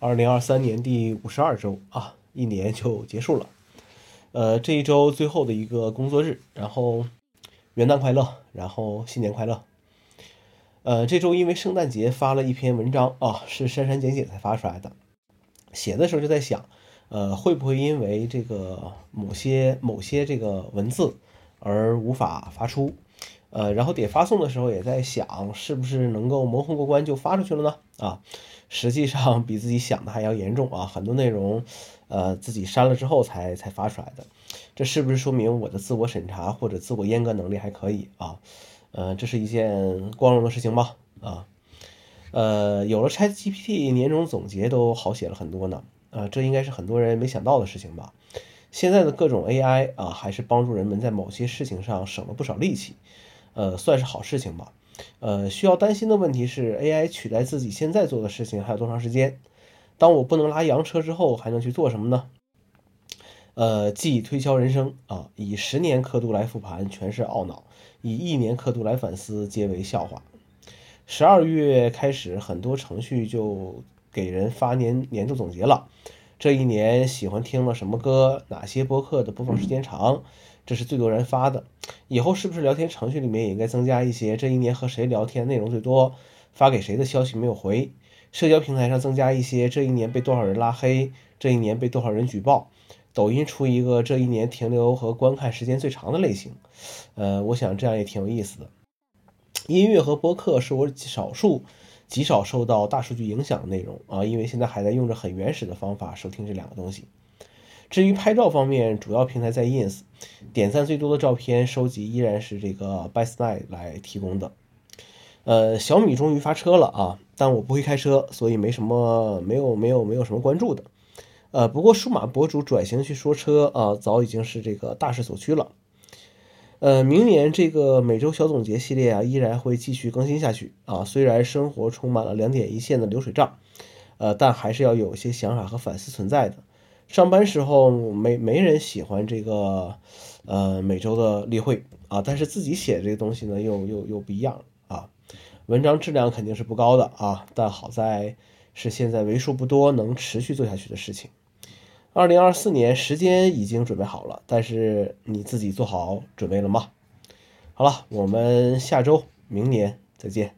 二零二三年第五十二周啊，一年就结束了。呃，这一周最后的一个工作日，然后元旦快乐，然后新年快乐。呃，这周因为圣诞节发了一篇文章啊，是删删减减才发出来的。写的时候就在想，呃，会不会因为这个某些某些这个文字而无法发出？呃，然后点发送的时候也在想，是不是能够蒙混过关就发出去了呢？啊，实际上比自己想的还要严重啊！很多内容，呃，自己删了之后才才发出来的，这是不是说明我的自我审查或者自我阉割能力还可以啊？呃，这是一件光荣的事情吧？啊，呃，有了 ChatGPT，年终总结都好写了很多呢。啊，这应该是很多人没想到的事情吧？现在的各种 AI 啊，还是帮助人们在某些事情上省了不少力气。呃，算是好事情吧。呃，需要担心的问题是，AI 取代自己现在做的事情还有多长时间？当我不能拉洋车之后，还能去做什么呢？呃，既推敲人生啊，以十年刻度来复盘，全是懊恼；以一年刻度来反思，皆为笑话。十二月开始，很多程序就给人发年年度总结了。这一年喜欢听了什么歌？哪些播客的播放时间长？这是最多人发的，以后是不是聊天程序里面也应该增加一些这一年和谁聊天内容最多，发给谁的消息没有回？社交平台上增加一些这一年被多少人拉黑，这一年被多少人举报？抖音出一个这一年停留和观看时间最长的类型，呃，我想这样也挺有意思的。音乐和播客是我少数极少受到大数据影响的内容啊，因为现在还在用着很原始的方法收听这两个东西。至于拍照方面，主要平台在 ins，点赞最多的照片收集依然是这个 best night 来提供的。呃，小米终于发车了啊，但我不会开车，所以没什么没有没有没有什么关注的。呃，不过数码博主转型去说车啊，早已经是这个大势所趋了。呃，明年这个每周小总结系列啊，依然会继续更新下去啊。虽然生活充满了两点一线的流水账，呃，但还是要有一些想法和反思存在的。上班时候没没人喜欢这个，呃，每周的例会啊，但是自己写这个东西呢，又又又不一样啊。文章质量肯定是不高的啊，但好在是现在为数不多能持续做下去的事情。二零二四年时间已经准备好了，但是你自己做好准备了吗？好了，我们下周明年再见。